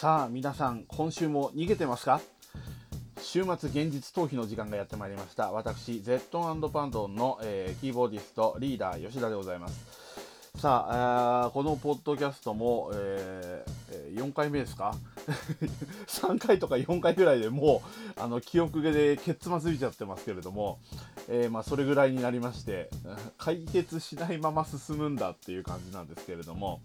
さあ皆さん今週も逃げてますか？週末現実逃避の時間がやってまいりました。私 Z& パンドンの、えー、キーボーディストリーダー吉田でございます。さあこのポッドキャストも、えー、4回目ですか？3回とか4回ぐらいでもうあの記憶でケツまずいちゃってますけれども、えー、まあ、それぐらいになりまして 解決しないまま進むんだっていう感じなんですけれども。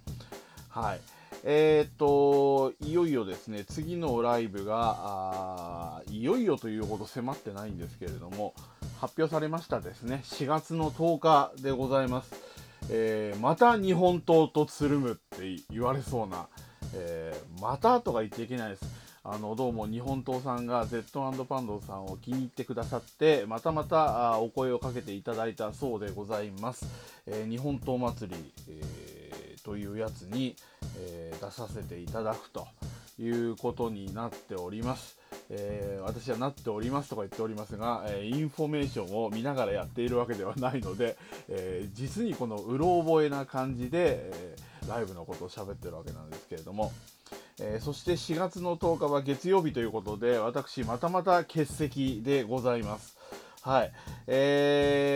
はい。えっ、と、いよいよですね、次のライブが、いよいよというほど迫ってないんですけれども、発表されましたですね、4月の10日でございます。えー、また日本刀とつるむって言われそうな、えー、またとか言っちゃいけないです。あのどうも日本刀さんが Z& パンドさんを気に入ってくださってまたまたお声をかけていただいたそうでございます、えー、日本刀祭り、えー、というやつに、えー、出させていただくということになっております、え私はなっておりますとか言っておりますが、えインフォメーションを見ながらやっているわけではないので、え実にこのうろ覚えな感じで、えライブのことを喋ってるわけなんですけれども、え、そして4月の10日は月曜日ということで、私、またまた欠席でございます。はい。えー、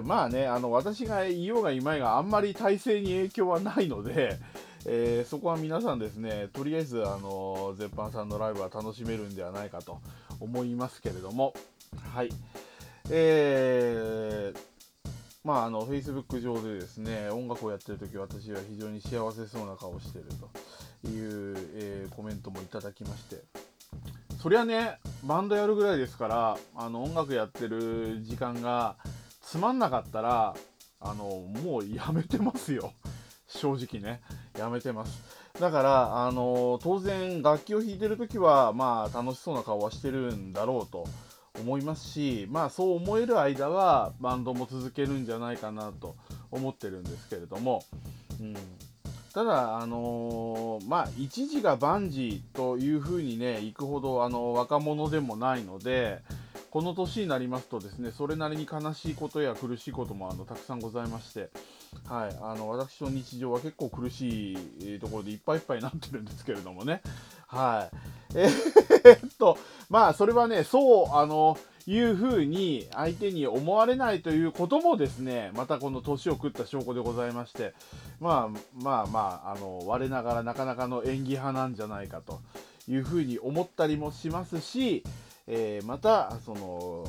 まあね、あの、私がいようがいまいがあんまり体制に影響はないので、えー、そこは皆さんですね、とりあえず、あの、絶版さんのライブは楽しめるんではないかと思いますけれども、はい。えー、まあ、あの、Facebook 上でですね、音楽をやってる時私は非常に幸せそうな顔をしてると。いう、えー、コメントもいただきましてそりゃねバンドやるぐらいですからあの音楽やってる時間がつまんなかったらあのもうやめてますよ。正直ね。やめてます。だからあの当然楽器を弾いてる時はまあ楽しそうな顔はしてるんだろうと思いますしまあそう思える間はバンドも続けるんじゃないかなと思ってるんですけれども、うん、ただ、あのー、まあ、一時が万事というふうにね、いくほど、あの若者でもないので、この年になりますとですね、それなりに悲しいことや苦しいこともあのたくさんございまして、はい、あの私の日常は結構苦しいところでいっぱいいっぱいになってるんですけれどもね、はい。えー、っと、まあ、それはね、そう、あの、いうふうに相手に思われないということもですねまたこの年を食った証拠でございましてまあまあまああの我ながらなかなかの演技派なんじゃないかというふうに思ったりもしますし、えー、またその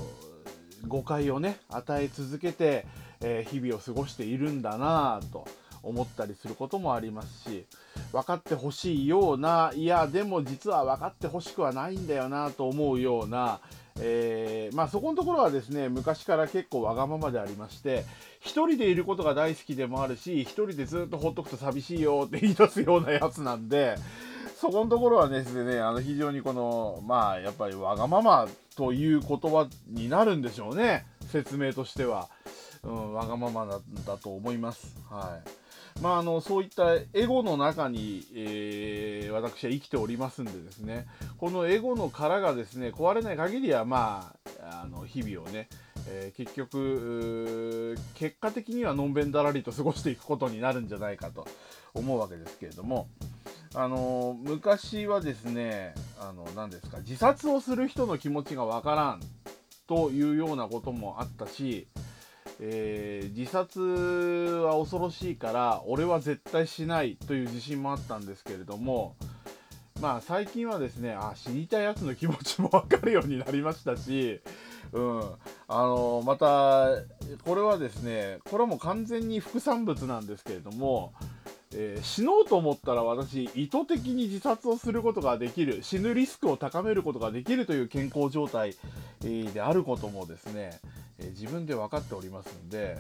誤解をね与え続けて、えー、日々を過ごしているんだなぁと思ったりすることもありますし分かってほしいようないやでも実は分かってほしくはないんだよなと思うようなえー、まあ、そこのところはですね昔から結構わがままでありまして1人でいることが大好きでもあるし1人でずっとほっとくと寂しいよって言い出すようなやつなんでそこのところはですねあの非常にこのまあやっぱりわがままという言葉になるんでしょうね。説明としては、うん、わがままだと思います。はい。まあ、あのそういったエゴの中に、えー、私は生きておりますんでですね。このエゴの殻がですね壊れない限りはまああの日々をね、えー、結局結果的にはのんべんだらりと過ごしていくことになるんじゃないかと思うわけですけれども。あの昔はですねあの何ですか自殺をする人の気持ちがわからんというようなこともあったしえー、自殺は恐ろしいから俺は絶対しないという自信もあったんですけれどもまあ最近はですねあ死にたいやつの気持ちも分かるようになりましたし、うん、あのまたこれはですねこれはもう完全に副産物なんですけれども、えー、死のうと思ったら私意図的に自殺をすることができる死ぬリスクを高めることができるという健康状態、であることもですねえ自分で分かっておりますんで、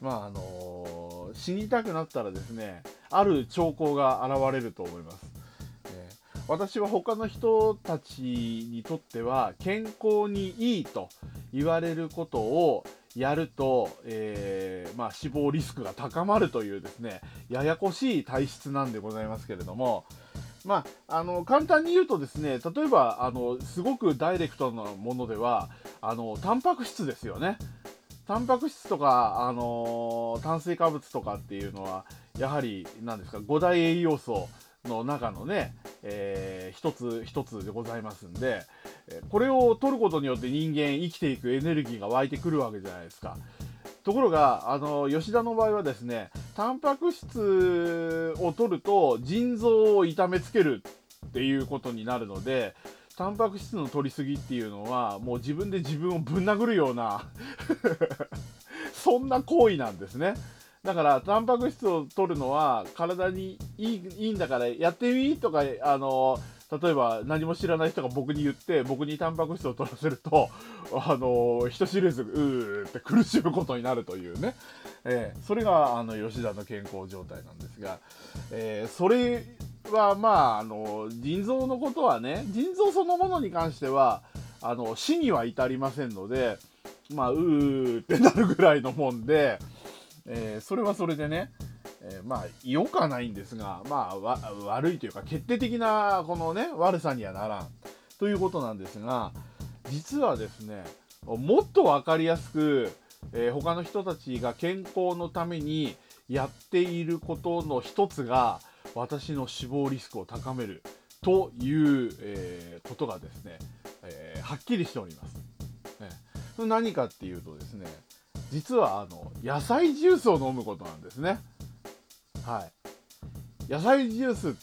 まああの死にたくなったらですねある兆候が現れると思います。え私は他の人たちにとっては健康にいいと言われることをやると、えー、まあ、死亡リスクが高まるというですねややこしい体質なんでございますけれども、まあ、あの簡単に言うとですね例えばあのすごくダイレクトなものではあのタンパク質ですよね。タンパク質とか、あの炭水化物とかっていうのはやはり何ですか5大栄養素の中のね、えー、一つ一つでございますんで、これを取ることによって人間生きていくエネルギーが湧いてくるわけじゃないですか。ところが、あの、吉田の場合はですね、タンパク質を取ると腎臓を痛めつけるっていうことになるので、タンパク質の取りすぎっていうのは、もう自分で自分をぶん殴るような そんな行為なんですね。だから、タンパク質を取るのは体にいいいいんだからやってみとか、あの、例えば何も知らない人が僕に言って僕にタンパク質を取らせると あの人知れずうーって苦しむことになるというね、えー、それがあの吉田の健康状態なんですが、えー、それはまああの腎臓のことはね腎臓そのものに関してはあの死には至りませんのでまあうーってなるぐらいのもんで、えー、それはそれでねえー、まあ良くはないんですが、まあ悪いというか決定的なこのね悪さにはならんということなんですが実はですねもっと分かりやすく、えー、他の人たちが健康のためにやっていることの一つが私の死亡リスクを高めるという、えー、ことがですね、えー、はっきりしております。ね、何かっていうとですね実はあの野菜ジュースを飲むことなんですね。はい、野菜ジュース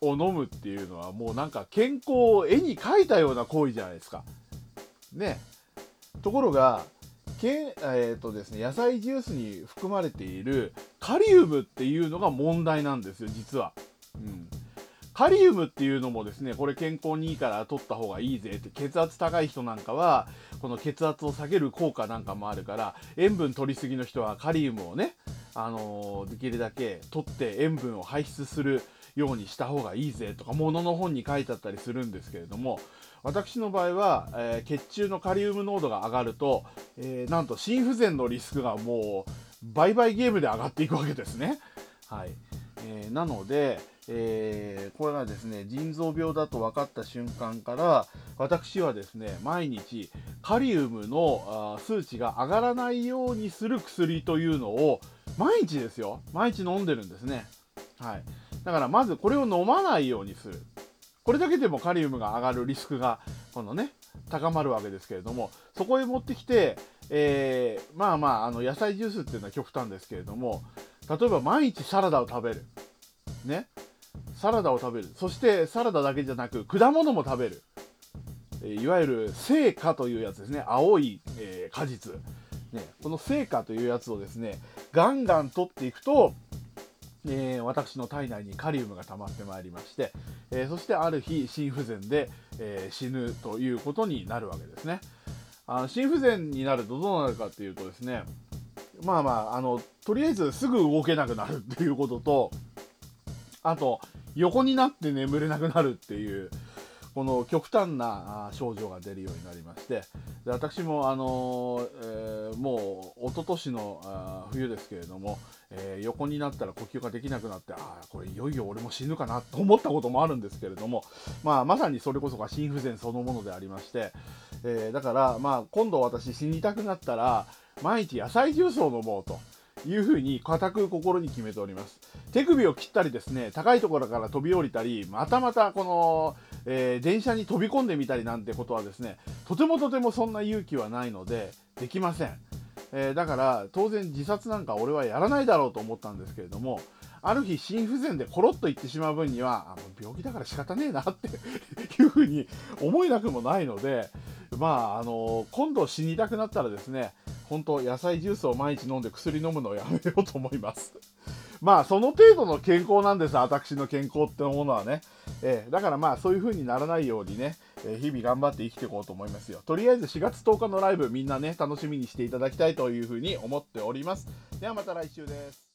を飲むっていうのはもうなんか健康を絵に描いたような行為じゃないですか。ね。ところがけ、えーとですね、野菜ジュースに含まれているカリウムっていうのが問題なんですよ実は。うんカリウムっていうのもですね、これ健康にいいから取った方がいいぜって、血圧高い人なんかは、この血圧を下げる効果なんかもあるから、塩分取りすぎの人はカリウムをね、あのー、できるだけ取って塩分を排出するようにした方がいいぜとか、ものの本に書いてあったりするんですけれども、私の場合は、えー、血中のカリウム濃度が上がると、えー、なんと心不全のリスクがもう倍々ゲームで上がっていくわけですね。はい。えー、なので、えー、これがですね腎臓病だと分かった瞬間から私はですね毎日カリウムの数値が上がらないようにする薬というのを毎日ですよ。毎日飲んでるんですね。はい。だからまずこれを飲まないようにする。これだけでもカリウムが上がるリスクがこのね高まるわけですけれどもそこへ持ってきて、えー、まあまああの野菜ジュースっていうのは極端ですけれども例えば毎日サラダを食べる。ね。サラダを食べる。そしてサラダだけじゃなく果物も食べる。いわゆる成果というやつですね。青い、えー、果実、ね、この成果というやつをですねガンガン取っていくと、えー、私の体内にカリウムが溜まってまいりまして、えー、そしてある日心不全で、え死ぬということになるわけですね。あの心不全になるとどうなるかっていうとですねまあまああのとりあえずすぐ動けなくなるっていうこととあと横になって眠れなくなるっていうこの極端な症状が出るようになりましてで私も、あのー、えー、もう一昨年の冬ですけれども、えー、横になったら呼吸ができなくなってああこれいよいよ俺も死ぬかなと思ったこともあるんですけれども、まあ、まさにそれこそが心不全そのものでありまして、えだから、まあ、今度私死にたくなったら毎日野菜ジュースを飲もうと。いうふうに固く心に決めております。手首を切ったりですね、高いところから飛び降りたり、またまたこの、えー、電車に飛び込んでみたりなんてことはですね、とてもとてもそんな勇気はないので、できません。えー、だから当然自殺なんか俺はやらないだろうと思ったんですけれども、ある日心不全でコロッと言ってしまう分には、あもう病気だから仕方ねえなっていうふうに思えなくもないので、まあ、あの今度死にたくなったらですね、本当野菜ジュースを毎日飲んで薬飲むのをやめようと思います。まあ、その程度の健康なんです、私の健康ってものはね。えー、だからまあ、そういう風にならないようにね、えー、日々頑張って生きていこうと思いますよ。とりあえず4月10日のライブ、みんなね、楽しみにしていただきたいという風に思っております。ではまた来週です。